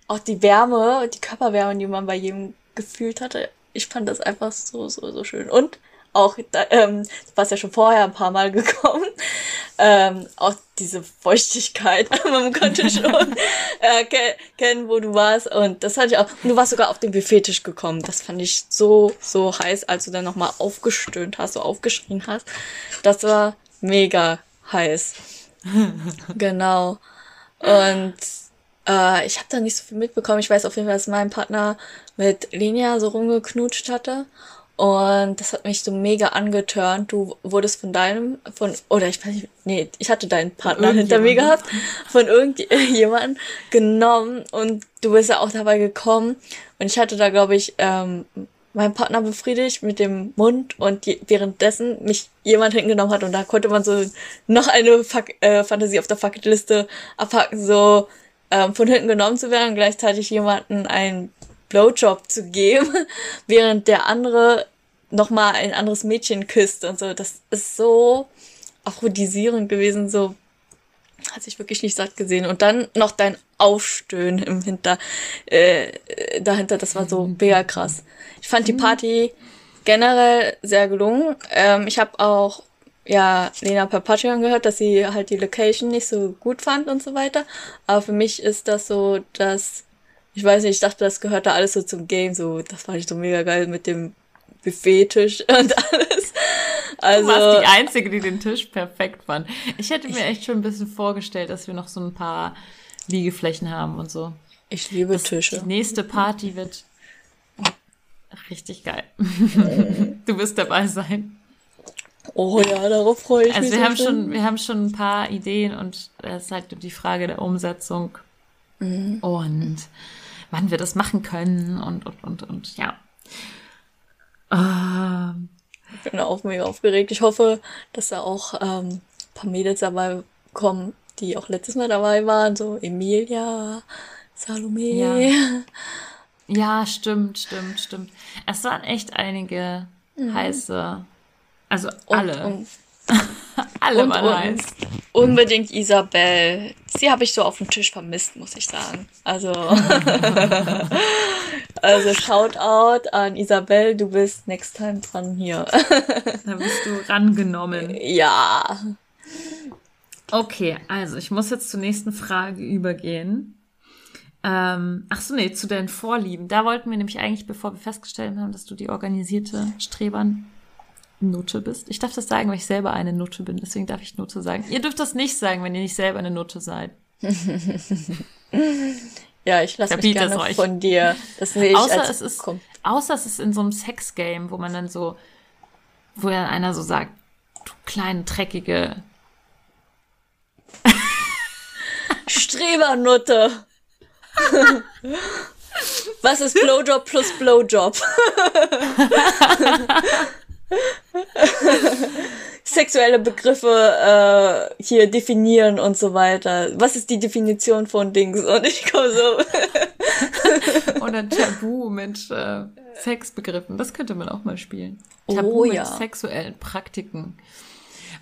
auch die Wärme, die Körperwärme, die man bei jedem gefühlt hatte. Ich fand das einfach so, so, so schön. Und auch, da, ähm, du warst ja schon vorher ein paar Mal gekommen, ähm, auch diese Feuchtigkeit, man konnte schon äh, ke kennen, wo du warst. Und das hatte ich auch. Und du warst sogar auf den Buffettisch gekommen. Das fand ich so, so heiß, als du dann nochmal aufgestöhnt hast, so aufgeschrien hast. Das war mega heiß. genau. Und Äh, ich habe da nicht so viel mitbekommen. Ich weiß auf jeden Fall, dass mein Partner mit Lenia so rumgeknutscht hatte. Und das hat mich so mega angeturnt. Du wurdest von deinem, von, oder ich weiß nicht, nee, ich hatte deinen Partner hinter mir gehabt, von irgendjemandem genommen und du bist ja auch dabei gekommen. Und ich hatte da, glaube ich, ähm, meinen Partner befriedigt mit dem Mund und je, währenddessen mich jemand hingenommen hat und da konnte man so noch eine Fuck, äh, Fantasie auf der Fucketliste abhaken, so ähm, von hinten genommen zu werden und gleichzeitig jemanden einen Blowjob zu geben, während der andere nochmal ein anderes Mädchen küsst und so. Das ist so aphrodisierend gewesen, so hat sich wirklich nicht satt gesehen. Und dann noch dein Aufstöhnen im Hinter, äh, dahinter, das war so mega krass. Ich fand die Party generell sehr gelungen. Ähm, ich habe auch ja Lena per Patreon gehört, dass sie halt die Location nicht so gut fand und so weiter. Aber für mich ist das so, dass ich weiß nicht, ich dachte, das gehört da alles so zum Game. So, das fand ich so mega geil mit dem Buffettisch und alles. Also, du warst die Einzige, die den Tisch perfekt fand. Ich hätte mir echt schon ein bisschen vorgestellt, dass wir noch so ein paar Liegeflächen haben und so. Ich liebe das, Tische. Die nächste Party wird richtig geil. du wirst dabei sein. Oh ja, darauf freue ich also mich. Also wir haben schon, wir haben schon ein paar Ideen und es ist halt die Frage der Umsetzung mhm. und wann wir das machen können und und und und ja. Ähm, ich bin auch mega aufgeregt. Ich hoffe, dass da auch ähm, ein paar Mädels dabei kommen, die auch letztes Mal dabei waren, so Emilia, Salome. Ja, ja stimmt, stimmt, stimmt. Es waren echt einige mhm. heiße, also alle. Und, und alle und, heiß. Unbedingt Isabel. Sie habe ich so auf dem Tisch vermisst, muss ich sagen. Also, also Shoutout an Isabel, du bist next time dran hier. da bist du rangenommen. Ja. Okay, also ich muss jetzt zur nächsten Frage übergehen. Ähm, ach so, nee, zu deinen Vorlieben. Da wollten wir nämlich eigentlich, bevor wir festgestellt haben, dass du die organisierte Strebern Nutte bist. Ich darf das sagen, weil ich selber eine Nutte bin. Deswegen darf ich Nutte sagen. Ihr dürft das nicht sagen, wenn ihr nicht selber eine Nutte seid. ja, ich lasse mich gerne euch. von dir. Das will ich außer als, es ist, außer es ist in so einem Sexgame, wo man dann so, wo dann einer so sagt, du kleine dreckige Strebernutte. Was ist Blowjob plus Blowjob? Sexuelle Begriffe äh, hier definieren und so weiter. Was ist die Definition von Dings? Und ich komme so. Oder Tabu mit äh, Sexbegriffen. Das könnte man auch mal spielen. Tabu oh, mit sexuellen Praktiken.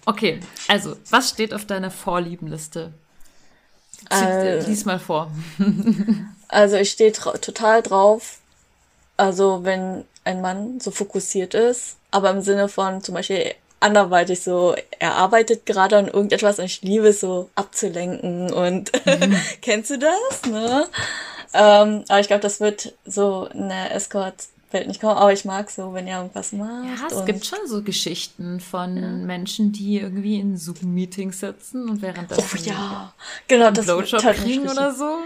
Okay, also, was steht auf deiner Vorliebenliste? Äh, Lies mal vor. also, ich stehe total drauf. Also, wenn ein Mann so fokussiert ist, aber im Sinne von zum Beispiel anderweitig so, er arbeitet gerade an irgendetwas und ich liebe es so abzulenken und mhm. kennst du das, ne? Ähm, aber ich glaube, das wird so eine Escort-Welt nicht kommen, aber ich mag so, wenn er irgendwas macht. Ja, es gibt schon so Geschichten von ja. Menschen, die irgendwie in Zoom-Meetings sitzen und währenddessen oh, ja. genau, das Blowjob kriegen oder so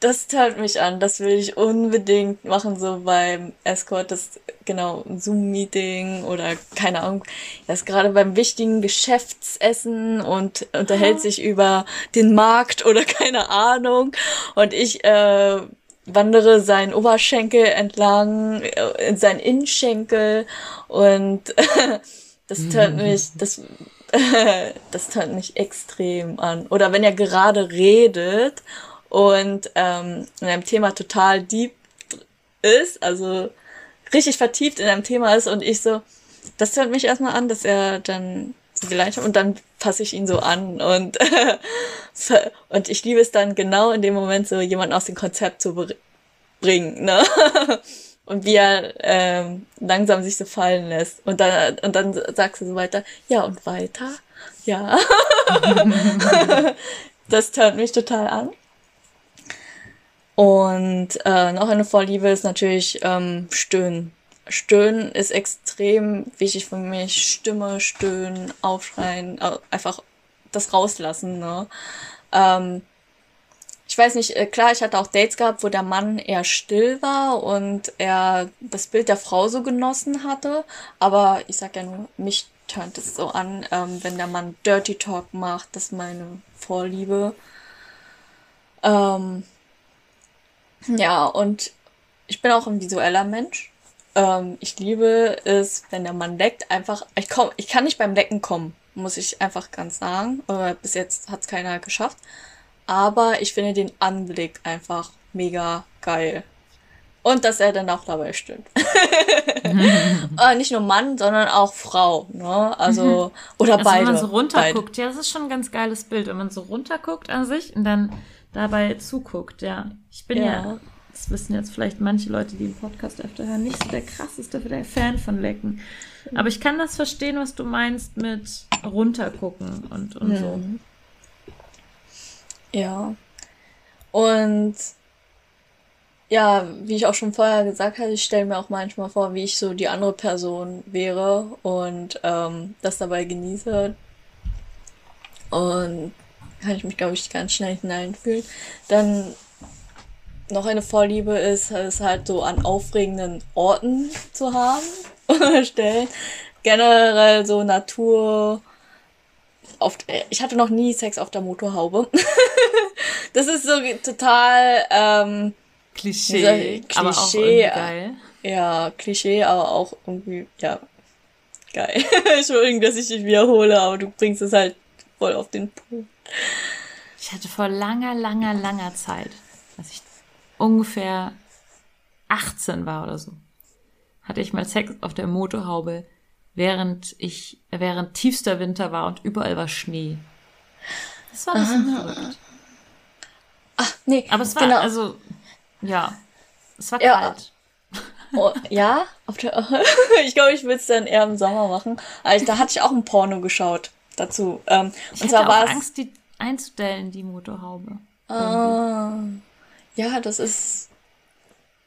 das tat mich an. Das will ich unbedingt machen, so beim Escort, das genau Zoom-Meeting oder keine Ahnung. Das gerade beim wichtigen Geschäftsessen und unterhält sich über den Markt oder keine Ahnung. Und ich äh, wandere seinen Oberschenkel entlang, äh, in seinen Innenschenkel und das tat mich, das das tat mich extrem an. Oder wenn er gerade redet und ähm, in einem Thema total deep ist, also richtig vertieft in einem Thema ist und ich so, das hört mich erstmal an, dass er dann so die Leitung und dann fasse ich ihn so an und und ich liebe es dann genau in dem Moment so jemanden aus dem Konzept zu bringen, ne? Und wie er ähm, langsam sich so fallen lässt. Und dann, und dann sagst du so weiter, ja, und weiter? Ja. das hört mich total an. Und äh, noch eine Vorliebe ist natürlich ähm, Stöhnen. Stöhnen ist extrem wichtig für mich. Stimme, Stöhnen, Aufschreien, äh, einfach das rauslassen. Ne? Ähm, ich weiß nicht, äh, klar, ich hatte auch Dates gehabt, wo der Mann eher still war und er das Bild der Frau so genossen hatte. Aber ich sag ja nur, mich turnt es so an, ähm, wenn der Mann Dirty Talk macht, das ist meine Vorliebe. Ähm, ja, und ich bin auch ein visueller Mensch. Ähm, ich liebe es, wenn der Mann leckt, einfach, ich komm, ich kann nicht beim Lecken kommen, muss ich einfach ganz sagen. Aber bis jetzt hat es keiner geschafft. Aber ich finde den Anblick einfach mega geil. Und dass er dann auch dabei stimmt. äh, nicht nur Mann, sondern auch Frau. Ne? Also, oder Also beide. wenn man so beide. runterguckt, ja, das ist schon ein ganz geiles Bild, wenn man so runterguckt an sich und dann dabei zuguckt, ja. Ich bin ja, Ja. das wissen jetzt vielleicht manche Leute, die den Podcast öfter hören, nicht so der krasseste der Fan von Lecken. Aber ich kann das verstehen, was du meinst mit runtergucken und, und so. Mhm. Ja. Und ja, wie ich auch schon vorher gesagt hatte, ich stelle mir auch manchmal vor, wie ich so die andere Person wäre und ähm, das dabei genieße. Und kann ich mich, glaube ich, ganz schnell hineinfühlen. Dann noch eine Vorliebe ist, es halt so an aufregenden Orten zu haben oder Stellen. Generell so Natur. Auf, ich hatte noch nie Sex auf der Motorhaube. das ist so total, ähm, Klischee, Dieser aber auch Klischee, irgendwie ja. geil. ja, Klischee, aber auch irgendwie, ja, geil. Entschuldigung, dass ich dich wiederhole, aber du bringst es halt voll auf den Punkt. Ich hatte vor langer, langer, langer Zeit, als ich ungefähr 18 war oder so, hatte ich mal Sex auf der Motorhaube, während ich, während tiefster Winter war und überall war Schnee. Das war ein bisschen verrückt. Ach, nee, Aber es war, genau. also, ja, es war Ja. kalt. Oh, ja, auf der, ich glaube, ich würde es dann eher im Sommer machen. Ich, da hatte ich auch ein Porno geschaut dazu. Ähm, Ich und hatte zwar auch. Angst, die einzustellen, die Motorhaube. Ah, ja, das ist.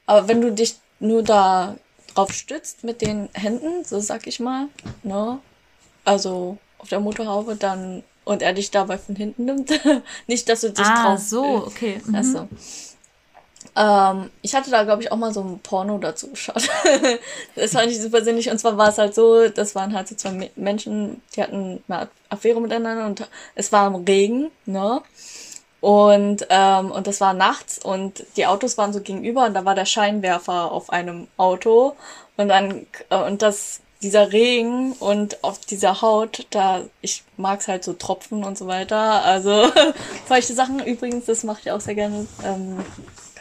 Aber wenn du dich nur da drauf stützt mit den Händen, so sag ich mal, ne? Also auf der Motorhaube, dann und er dich dabei von hinten nimmt. Nicht, dass du dich ah, drauf. so, okay. Mhm. Achso. Ähm, ich hatte da, glaube ich, auch mal so ein Porno dazu geschaut. das fand ich super sinnig. Und zwar war es halt so, das waren halt so zwei Me- Menschen, die hatten eine Affäre miteinander und es war im Regen, ne? Und, ähm, und das war nachts und die Autos waren so gegenüber und da war der Scheinwerfer auf einem Auto und dann, äh, und das, dieser Regen und auf dieser Haut, da, ich mag's halt so Tropfen und so weiter, also feuchte Sachen übrigens, das mache ich auch sehr gerne, ähm,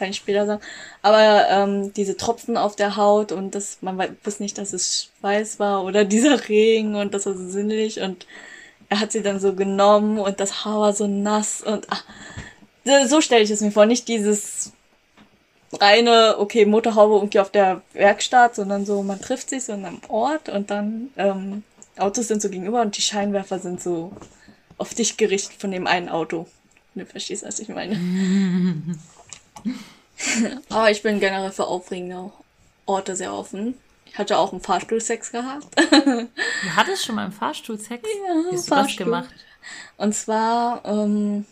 ich später sagen, aber ähm, diese Tropfen auf der Haut und das, man wusste nicht, dass es Schweiß war oder dieser Regen und das war so sinnlich und er hat sie dann so genommen und das Haar war so nass und ach, so- so stelle ich es mir vor, nicht dieses reine, okay, Motorhaube irgendwie auf der Werkstatt, sondern so, man trifft sich so in einem Ort und dann ähm, Autos sind so gegenüber und die Scheinwerfer sind so auf dich gerichtet von dem einen Auto. Du verstehst, was ich meine. Aber ich bin generell für aufregende Orte sehr offen. Ich hatte auch einen Fahrstuhlsex gehabt. Du hattest schon mal im Fahrstuhl Sex? Wie hast du Fahrstuhl. gemacht? Und zwar ähm,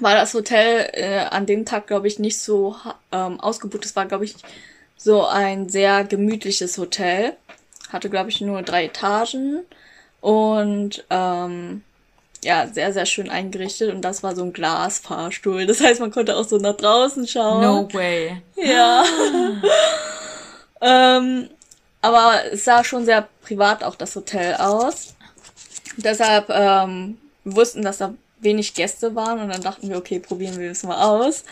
war das Hotel äh, an dem Tag, glaube ich, nicht so ähm, ausgebucht. Es war, glaube ich, so ein sehr gemütliches Hotel. Hatte, glaube ich, nur drei Etagen und ähm, ja, sehr, sehr schön eingerichtet. Und das war so ein Glasfahrstuhl. Das heißt, man konnte auch so nach draußen schauen. No way. Ja. ähm, aber es sah schon sehr privat auch das Hotel aus. Deshalb ähm, wussten, dass da wenig Gäste waren und dann dachten wir, okay, probieren wir es mal aus.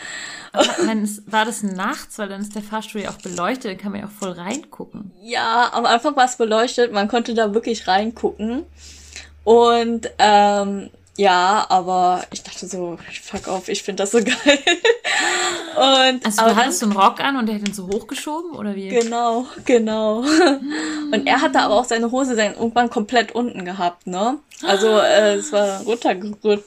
Aber wenn es, war das nachts, weil dann ist der Fahrstuhl ja auch beleuchtet, dann kann man ja auch voll reingucken. Ja, am Anfang war es beleuchtet, man konnte da wirklich reingucken. Und ähm, ja, aber ich dachte so, fuck auf, ich finde das so geil. Und Also du hattest so einen Rock an und der hat ihn so hochgeschoben oder wie? Genau, genau. Und er hatte aber auch seine Hose dann irgendwann komplett unten gehabt, ne? Also äh, es war runtergerutscht.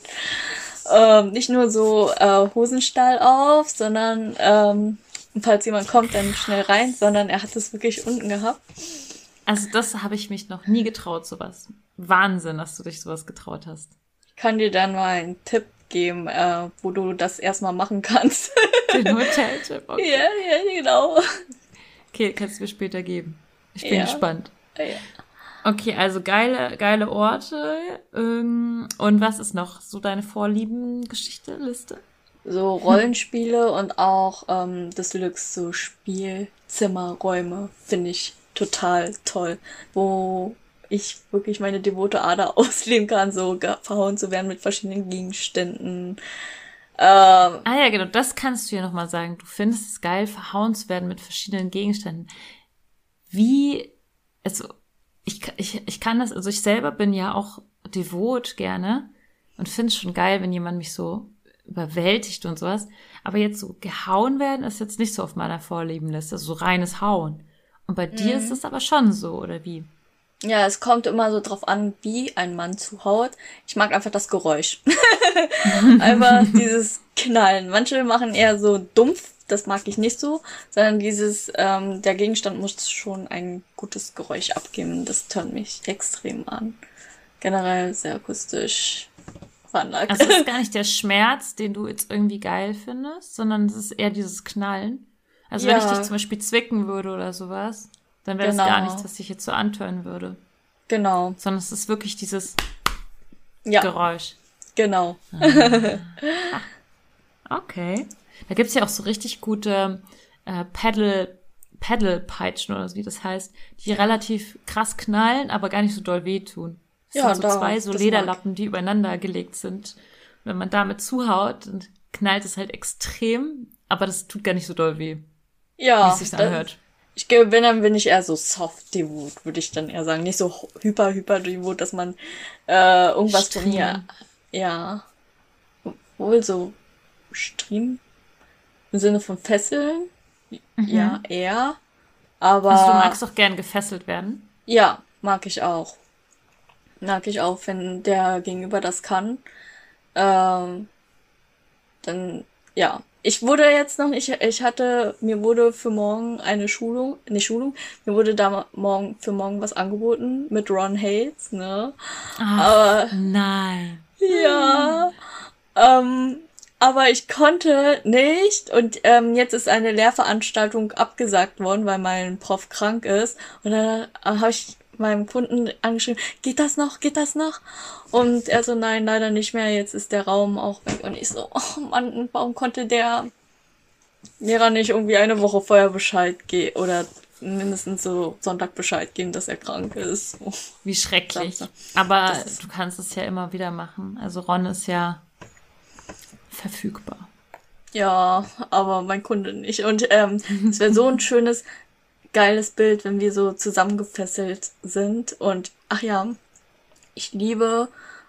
Ähm, nicht nur so äh, Hosenstall auf, sondern ähm, falls jemand kommt, dann schnell rein, sondern er hat es wirklich unten gehabt. Also das habe ich mich noch nie getraut, sowas. Wahnsinn, dass du dich sowas getraut hast. Ich kann dir dann mal einen Tipp geben, äh, wo du das erstmal machen kannst. Den Hoteltipp. Okay. ja, ja, genau. okay, kannst du mir später geben. Ich bin Ja. gespannt. Ja. Okay, also geile, geile Orte. Ähm, und was ist noch so deine Vorlieben-Geschichte, Liste? So Rollenspiele und auch ähm, Deluxe so Spielzimmerräume finde ich total toll, wo ich wirklich meine devote Ader ausleben kann, so verhauen zu werden mit verschiedenen Gegenständen. Ähm, Ah ja, genau, das kannst du ja nochmal sagen. Du findest es geil, verhauen zu werden mit verschiedenen Gegenständen. Wie, also, ich, ich, ich kann das, also ich selber bin ja auch devot gerne und finde es schon geil, wenn jemand mich so überwältigt und sowas. Aber jetzt so gehauen werden ist jetzt nicht so auf meiner Vorliebenliste, so reines Hauen. Und bei dir ist es aber schon so, oder wie? ja, es kommt immer so drauf an, wie ein Mann zuhaut. Ich mag einfach das Geräusch. einfach dieses Knallen. Manche machen eher so dumpf, das mag ich nicht so, sondern dieses, ähm, der Gegenstand muss schon ein gutes Geräusch abgeben. Das tönt mich extrem an. Generell sehr akustisch veranlagt. Also es ist gar nicht der Schmerz, den du jetzt irgendwie geil findest, sondern es ist eher dieses Knallen. Also wenn ich Ja. dich zum Beispiel zwicken würde oder sowas, dann wäre es Genau. gar nichts, was ich jetzt so antören würde. genau. Sondern es ist wirklich dieses Ja, Geräusch. genau. Okay. Da gibt's ja auch so richtig gute äh, Pedal, Pedal-Peitschen oder so, wie das heißt, die relativ krass knallen, aber gar nicht so doll wehtun. Das Ja, sind so da- zwei so Lederlappen, die übereinander gelegt sind. Wenn man damit zuhaut, knallt es halt extrem, aber das tut gar nicht so doll weh, wie Ja, es sich anhört. ich gebe, wenn dann bin ich eher so soft devot, würde ich dann eher sagen. Nicht so hyper, hyper devot, dass man äh, irgendwas von mir. Stream. Ja. Wohl so stream. Im Sinne von Fesseln. Ja, eher. Aber. Also du magst doch gern gefesselt werden. Ja, mag ich auch. Mag ich auch, wenn der Gegenüber das kann. Ähm, dann, ja. Ich wurde jetzt noch nicht, ich hatte, mir wurde für morgen eine Schulung, nicht Schulung, mir wurde da morgen, für morgen was angeboten mit Ron Hayes, ne? Aber, Nein. ja. Ähm, aber ich konnte nicht und ähm, jetzt ist eine Lehrveranstaltung abgesagt worden, weil mein Prof krank ist. Und dann äh, habe ich meinem Kunden angeschrieben, geht das noch, geht das noch? Und er so, nein, leider nicht mehr, jetzt ist der Raum auch weg. Und ich so, oh Mann, warum konnte der Lehrer nicht irgendwie eine Woche vorher Bescheid geben oder mindestens so Sonntag Bescheid geben, dass er krank ist. Wie schrecklich. Aber du kannst es ja immer wieder machen. Also Ron ist ja verfügbar. Ja, aber mein Kunde nicht. Und ähm, es wäre so ein schönes, geiles Bild, wenn wir so zusammengefesselt sind. Und ach ja, ich liebe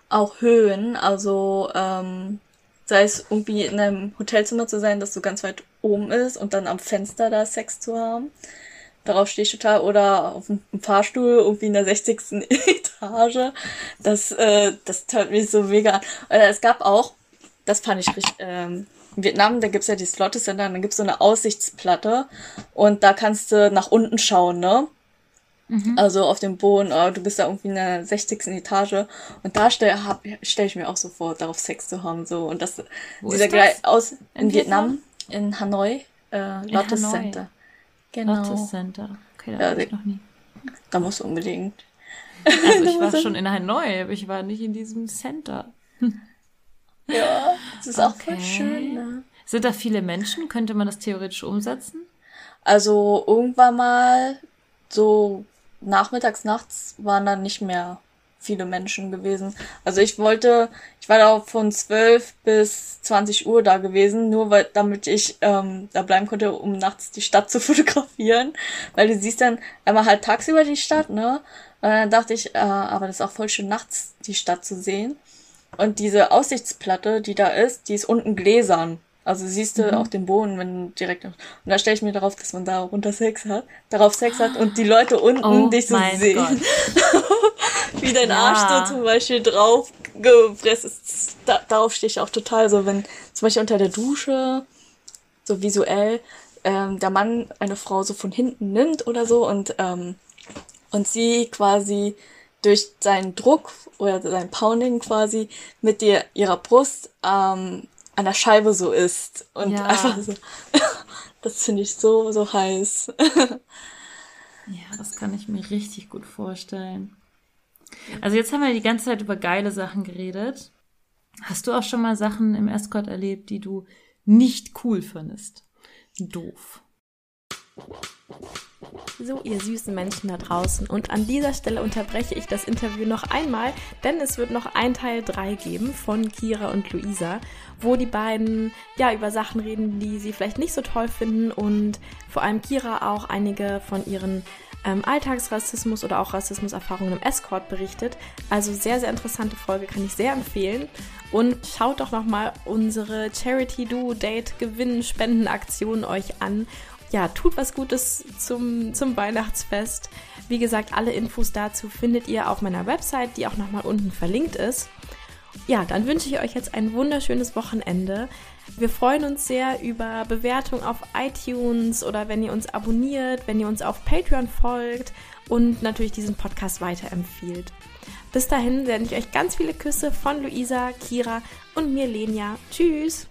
auch Höhen. Also ähm, sei es irgendwie in einem Hotelzimmer zu sein, das so ganz weit oben ist und dann am Fenster da Sex zu haben. Darauf stehe ich total. Oder auf einem Fahrstuhl irgendwie in der 60. Etage. Das, äh, das hört mich so mega an. Äh, es gab auch, das fand ich richtig, ähm, in Vietnam, da gibt's ja die Slot Center, und dann gibt's so eine Aussichtsplatte und da kannst du nach unten schauen, ne? Also auf dem Boden, äh, du bist da irgendwie in der 60. Etage und da stelle stell ich mir auch so vor, darauf Sex zu haben, so und das, Wo dieser ist das? Aus in, In Vietnam, in Hanoi, äh, Lotus Hanoi. Center. Genau. Lotus Center. Okay, da Ja, war ich noch nie. Da musst du unbedingt. Also ich war schon in Hanoi, aber ich war nicht in diesem Center. Ja, das ist auch voll Okay. schön, ne? Sind da viele Menschen? Könnte man das theoretisch umsetzen? Also irgendwann mal so nachmittags, nachts waren dann nicht mehr viele Menschen gewesen. Also ich wollte, ich war da von 12 bis 20 Uhr da gewesen, nur weil, damit ich ähm, da bleiben konnte, um nachts die Stadt zu fotografieren. Weil du siehst dann einmal halt tagsüber die Stadt, ne? Und dann dachte ich, äh, aber das ist auch voll schön nachts die Stadt zu sehen. Und diese Aussichtsplatte, die da ist, die ist unten gläsern. Also siehst du auch den Boden, wenn du direkt. Und da stelle ich mir darauf, dass man da runter Sex hat, darauf Sex hat und die Leute unten Oh dich so sehen. Wie dein Ja. Arsch so zum Beispiel drauf gepresst ist. Da, darauf stehe ich auch total so, wenn zum Beispiel unter der Dusche, so visuell, ähm, der Mann eine Frau so von hinten nimmt oder so und, ähm, und sie quasi durch seinen Druck oder sein Pounding quasi mit dir ihrer Brust ähm, an der Scheibe so ist. Und Ja. einfach so, das finde ich so, so heiß. Ja, das kann ich mir richtig gut vorstellen. Also jetzt haben wir die ganze Zeit über geile Sachen geredet. Hast du auch schon mal Sachen im Escort erlebt, die du nicht cool findest? Doof. So, ihr süßen Menschen da draußen. Und an dieser Stelle unterbreche ich das Interview noch einmal, denn es wird noch ein Teil 3 geben von Kira und Luisa, wo die beiden ja über Sachen reden, die sie vielleicht nicht so toll finden und vor allem Kira auch einige von ihren ähm, Alltagsrassismus oder auch Rassismuserfahrungen im Escort berichtet. Also sehr, sehr interessante Folge, kann ich sehr empfehlen. Und schaut doch nochmal unsere Charity Do Date Gewinn Spendenaktion euch an ja, tut was Gutes zum, zum Weihnachtsfest. Wie gesagt, alle Infos dazu findet ihr auf meiner Website, die auch nochmal unten verlinkt ist. Ja, dann wünsche ich euch jetzt ein wunderschönes Wochenende. Wir freuen uns sehr über Bewertung auf iTunes oder wenn ihr uns abonniert, wenn ihr uns auf Patreon folgt und natürlich diesen Podcast weiterempfiehlt. Bis dahin sende ich euch ganz viele Küsse von Luisa, Kira und mir, Lenia. Tschüss!